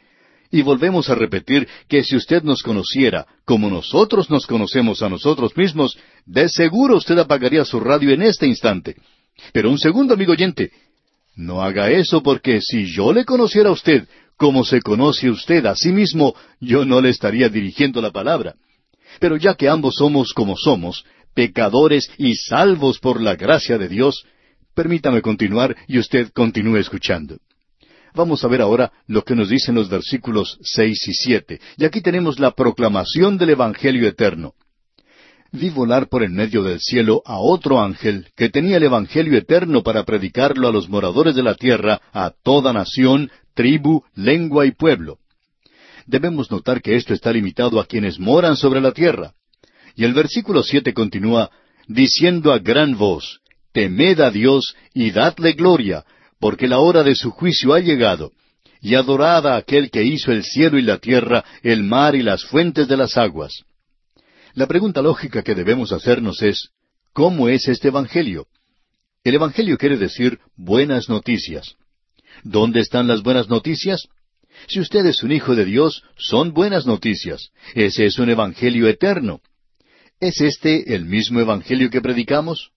Y volvemos a repetir que si usted nos conociera como nosotros nos conocemos a nosotros mismos, de seguro usted apagaría su radio en este instante. Pero un segundo, amigo oyente, no haga eso porque si yo le conociera a usted como se conoce usted a sí mismo, yo no le estaría dirigiendo la palabra. Pero ya que ambos somos como somos, pecadores y salvos por la gracia de Dios, permítame continuar y usted continúe escuchando. Vamos a ver ahora lo que nos dicen los versículos seis y siete. Y aquí tenemos la proclamación del Evangelio eterno. Vi volar por en medio del cielo a otro ángel que tenía el Evangelio eterno para predicarlo a los moradores de la tierra, a toda nación, tribu, lengua y pueblo. Debemos notar que esto está limitado a quienes moran sobre la tierra. Y el versículo siete continúa, diciendo a gran voz, Temed a Dios y dadle gloria, porque la hora de su juicio ha llegado, y adorad a aquel que hizo el cielo y la tierra, el mar y las fuentes de las aguas. La pregunta lógica que debemos hacernos es, ¿cómo es este Evangelio? El Evangelio quiere decir buenas noticias. ¿Dónde están las buenas noticias? Si usted es un hijo de Dios, son buenas noticias. Ese es un Evangelio eterno. ¿Es este el mismo Evangelio que predicamos?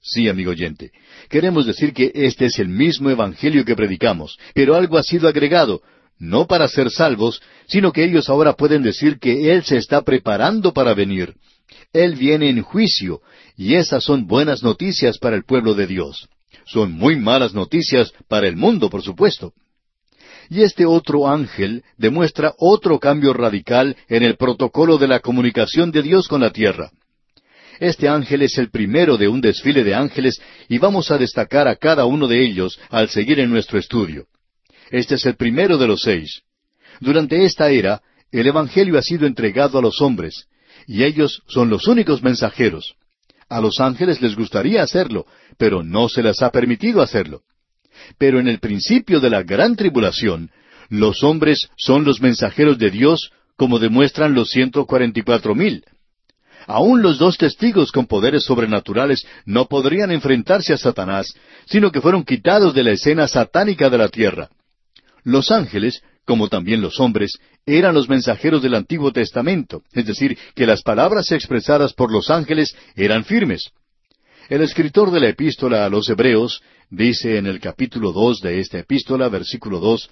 Sí, amigo oyente. Queremos decir que este es el mismo Evangelio que predicamos, pero algo ha sido agregado, no para ser salvos, sino que ellos ahora pueden decir que Él se está preparando para venir. Él viene en juicio, y esas son buenas noticias para el pueblo de Dios. Son muy malas noticias para el mundo, por supuesto. Y este otro ángel demuestra otro cambio radical en el protocolo de la comunicación de Dios con la tierra. Este ángel es el primero de un desfile de ángeles y vamos a destacar a cada uno de ellos al seguir en nuestro estudio. Este es el primero de los seis. Durante esta era, el Evangelio ha sido entregado a los hombres, y ellos son los únicos mensajeros. A los ángeles les gustaría hacerlo, pero no se les ha permitido hacerlo. Pero en el principio de la gran tribulación, los hombres son los mensajeros de Dios, como demuestran los ciento cuarenta y cuatro mil. Aún los dos testigos con poderes sobrenaturales no podrían enfrentarse a Satanás, sino que fueron quitados de la escena satánica de la tierra. Los ángeles, como también los hombres, eran los mensajeros del Antiguo Testamento, es decir, que las palabras expresadas por los ángeles eran firmes. El escritor de la epístola a los Hebreos dice en el capítulo dos de esta epístola, versículo dos,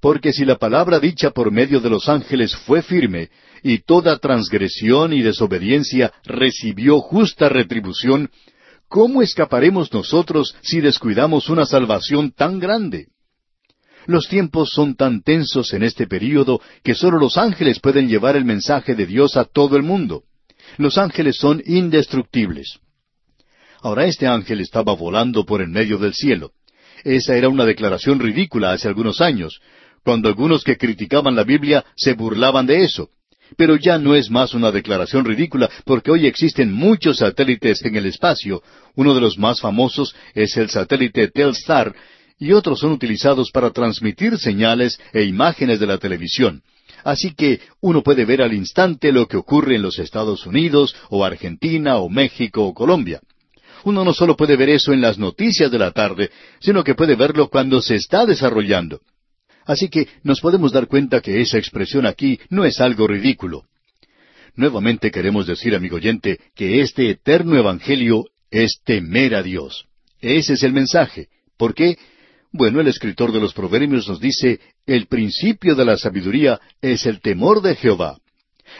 Porque si la palabra dicha por medio de los ángeles fue firme, y toda transgresión y desobediencia recibió justa retribución, ¿cómo escaparemos nosotros si descuidamos una salvación tan grande? Los tiempos son tan tensos en este período que sólo los ángeles pueden llevar el mensaje de Dios a todo el mundo. Los ángeles son indestructibles. Ahora este ángel estaba volando por en medio del cielo. Esa era una declaración ridícula hace algunos años, cuando algunos que criticaban la Biblia se burlaban de eso. Pero ya no es más una declaración ridícula, porque hoy existen muchos satélites en el espacio. Uno de los más famosos es el satélite Telstar, y otros son utilizados para transmitir señales e imágenes de la televisión. Así que uno puede ver al instante lo que ocurre en los Estados Unidos, o Argentina, o México, o Colombia. Uno no solo puede ver eso en las noticias de la tarde, sino que puede verlo cuando se está desarrollando. Así que nos podemos dar cuenta que esa expresión aquí no es algo ridículo. Nuevamente queremos decir, amigo oyente, que este eterno Evangelio es temer a Dios. Ese es el mensaje. ¿Por qué? Bueno, el escritor de los Proverbios nos dice, el principio de la sabiduría es el temor de Jehová.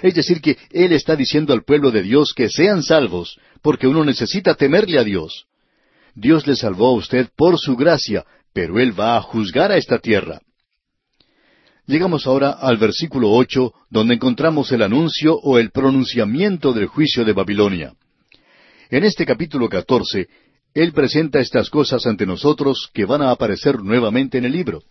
Es decir, que Él está diciendo al pueblo de Dios que sean salvos, porque uno necesita temerle a Dios. Dios le salvó a usted por su gracia, pero Él va a juzgar a esta tierra. Llegamos ahora al versículo ocho, donde encontramos el anuncio o el pronunciamiento del juicio de Babilonia. En este capítulo catorce, Él presenta estas cosas ante nosotros que van a aparecer nuevamente en el libro.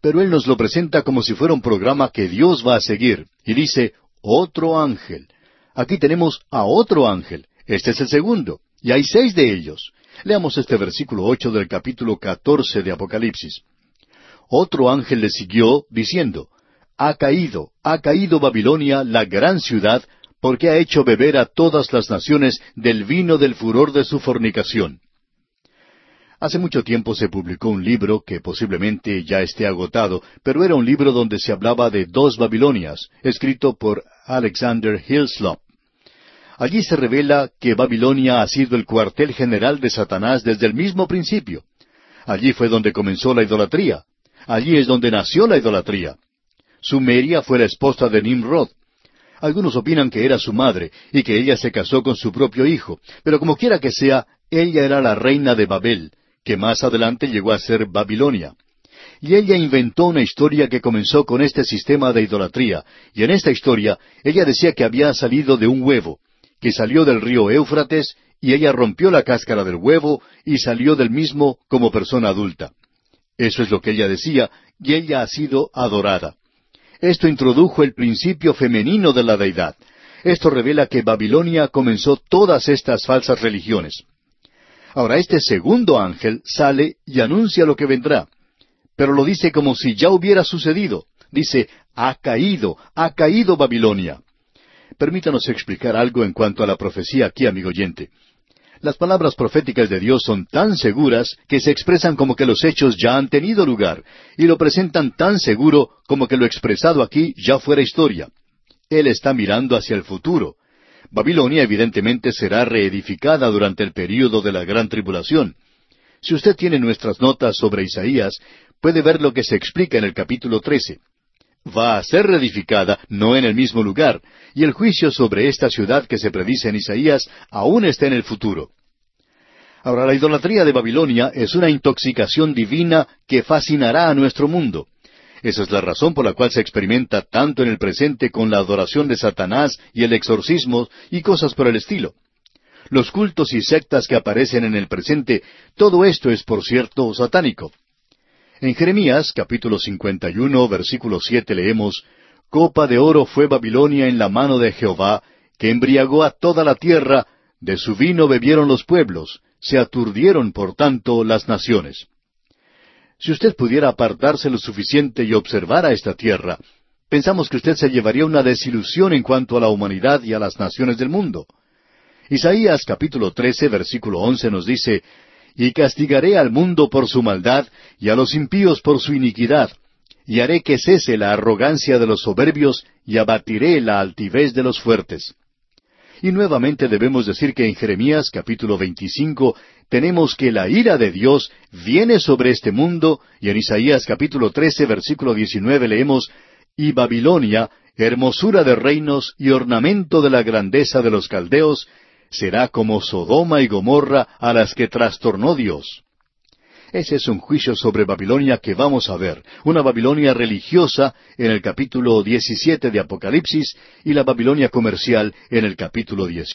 Pero Él nos lo presenta como si fuera un programa que Dios va a seguir, y dice, otro ángel. Aquí tenemos a otro ángel. Este es el segundo, y hay seis de ellos. Leamos este versículo ocho del capítulo catorce de Apocalipsis. Otro ángel le siguió, diciendo, Ha caído, ha caído Babilonia, la gran ciudad, porque ha hecho beber a todas las naciones del vino del furor de su fornicación. Hace mucho tiempo se publicó un libro que posiblemente ya esté agotado, pero era un libro donde se hablaba de dos Babilonias, escrito por Alexander Hillslop. Allí se revela que Babilonia ha sido el cuartel general de Satanás desde el mismo principio. Allí fue donde comenzó la idolatría. Allí es donde nació la idolatría. Sumeria fue la esposa de Nimrod. Algunos opinan que era su madre y que ella se casó con su propio hijo, pero como quiera que sea, ella era la reina de Babel, que más adelante llegó a ser Babilonia. Y ella inventó una historia que comenzó con este sistema de idolatría, y en esta historia ella decía que había salido de un huevo, que salió del río Éufrates, y ella rompió la cáscara del huevo y salió del mismo como persona adulta. Eso es lo que ella decía, y ella ha sido adorada. Esto introdujo el principio femenino de la deidad. Esto revela que Babilonia comenzó todas estas falsas religiones. Ahora este segundo ángel sale y anuncia lo que vendrá, pero lo dice como si ya hubiera sucedido. Dice, ha caído, ha caído Babilonia. Permítanos explicar algo en cuanto a la profecía aquí, amigo oyente. Las palabras proféticas de Dios son tan seguras que se expresan como que los hechos ya han tenido lugar, y lo presentan tan seguro como que lo expresado aquí ya fuera historia. Él está mirando hacia el futuro. Babilonia evidentemente será reedificada durante el período de la gran tribulación. Si usted tiene nuestras notas sobre Isaías, puede ver lo que se explica en el capítulo 13 va a ser reedificada, no en el mismo lugar, y el juicio sobre esta ciudad que se predice en Isaías aún está en el futuro. Ahora, la idolatría de Babilonia es una intoxicación divina que fascinará a nuestro mundo. Esa es la razón por la cual se experimenta tanto en el presente con la adoración de Satanás y el exorcismo y cosas por el estilo. Los cultos y sectas que aparecen en el presente, todo esto es, por cierto, satánico. En Jeremías capítulo 51 versículo 7 leemos, Copa de oro fue Babilonia en la mano de Jehová, que embriagó a toda la tierra, de su vino bebieron los pueblos, se aturdieron por tanto las naciones. Si usted pudiera apartarse lo suficiente y observar a esta tierra, pensamos que usted se llevaría una desilusión en cuanto a la humanidad y a las naciones del mundo. Isaías capítulo 13 versículo 11 nos dice, y castigaré al mundo por su maldad, y a los impíos por su iniquidad, y haré que cese la arrogancia de los soberbios, y abatiré la altivez de los fuertes. Y nuevamente debemos decir que en Jeremías capítulo 25 tenemos que la ira de Dios viene sobre este mundo, y en Isaías capítulo 13 versículo 19 leemos, Y Babilonia, hermosura de reinos y ornamento de la grandeza de los caldeos, será como Sodoma y Gomorra a las que trastornó Dios. Ese es un juicio sobre Babilonia que vamos a ver, una Babilonia religiosa en el capítulo 17 de Apocalipsis y la Babilonia comercial en el capítulo 10.